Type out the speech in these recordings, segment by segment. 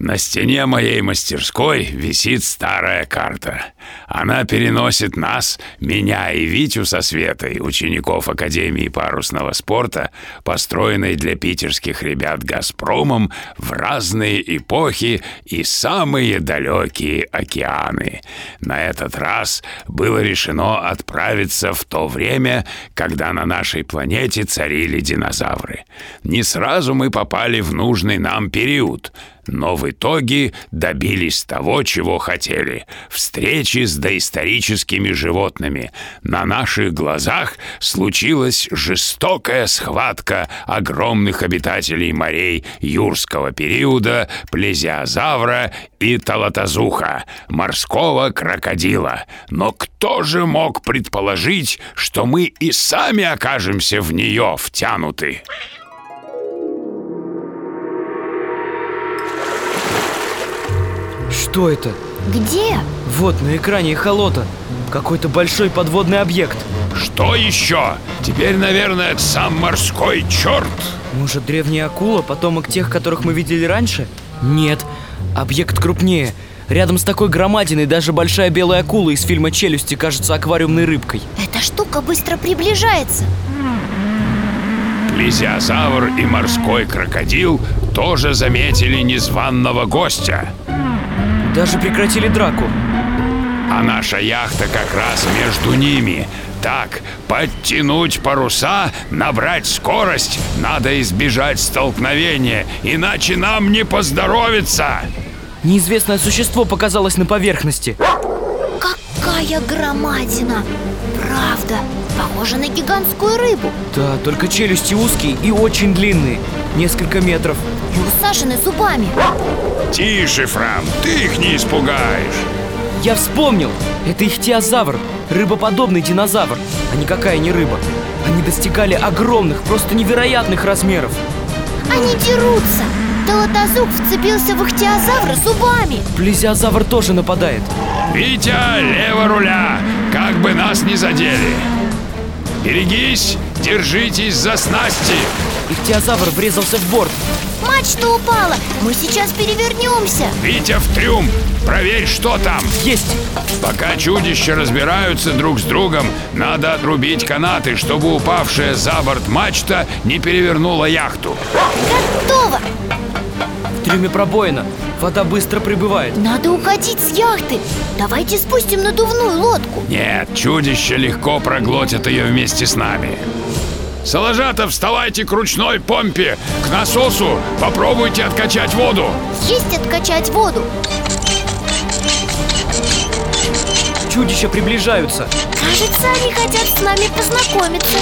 На стене моей мастерской висит старая карта. Она переносит нас, меня и Витю со Светой, учеников Академии парусного спорта, построенной для питерских ребят «Газпромом», в разные эпохи и самые далекие океаны. На этот раз было решено отправиться в то время, когда на нашей планете царили динозавры. Не сразу мы попали в нужный нам период — но в итоге добились того, чего хотели – встречи с доисторическими животными. На наших глазах случилась жестокая схватка огромных обитателей морей юрского периода, плезиозавра и талатазуха, морского крокодила. Но кто же мог предположить, что мы и сами окажемся в нее втянуты? Что это? Где? Вот на экране эхолота Какой-то большой подводный объект Что еще? Теперь, наверное, это сам морской черт. Может, древняя акула, потомок тех, которых мы видели раньше? Нет, объект крупнее Рядом с такой громадиной даже большая белая акула из фильма «Челюсти» кажется аквариумной рыбкой Эта штука быстро приближается Плезиозавр и морской крокодил тоже заметили незваного гостя. Даже прекратили драку. А наша яхта как раз между ними. Так, подтянуть паруса, набрать скорость, надо избежать столкновения, иначе нам не поздоровится. Неизвестное существо показалось на поверхности. Какая громадина! Правда, похоже на гигантскую рыбу. Да, только челюсти узкие и очень длинные Несколько метров. И усажены зубами. Тише, Фрам, ты их не испугаешь. Я вспомнил! Это ихтиозавр, рыбоподобный динозавр, а никакая не рыба. Они достигали огромных, просто невероятных размеров. Они дерутся. Талатазук вцепился в ихтиозавра зубами. Плезиозавр тоже нападает. Витя, лево руля, как бы нас не задели. Берегись, держитесь за снасти. Ихтиозавр врезался в борт Мачта упала Мы сейчас перевернемся Витя в трюм, проверь, что там. Есть! Пока чудища разбираются друг с другом, надо отрубить канаты, чтобы упавшая за борт мачта не перевернула яхту. Готово В трюме пробоина. Вода быстро прибывает. Надо уходить с яхты. Давайте спустим надувную лодку. Нет, чудища легко проглотят ее вместе с нами. Соложата, вставайте к ручной помпе, к насосу, попробуйте откачать воду. Есть откачать воду. Чудища приближаются. Кажется, они хотят с нами познакомиться.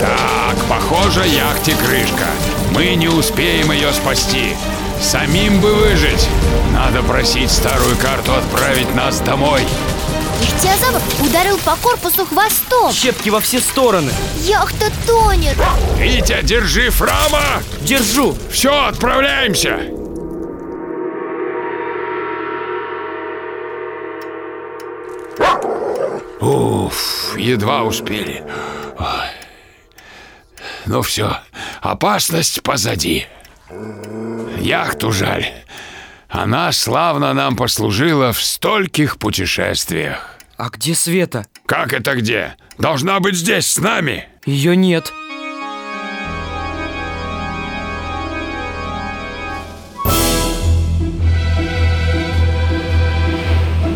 Так, похоже, яхте крышка. Мы не успеем ее спасти. Самим бы выжить. Надо просить старую карту отправить нас домой. Ихтиозавр ударил по корпусу хвостом Щепки во все стороны Яхта тонет Витя, держи Фрама! Держу! Все, отправляемся! Уф, едва успели. Ой. Ну все, опасность позади. Яхту жаль. Она славно нам послужила в стольких путешествиях. А где Света? Как это где? Должна быть здесь с нами. Ее нет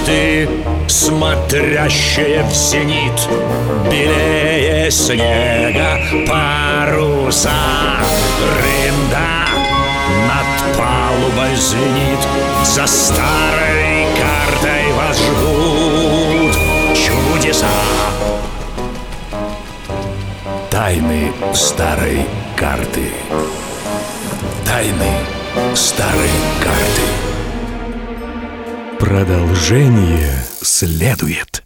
Мачты, смотрящие в зенит Белее снега паруса. Рында над палубой звенит За старой картой вас ждут чудеса. Тайны старой карты. Тайны старой карты Продолжение следует.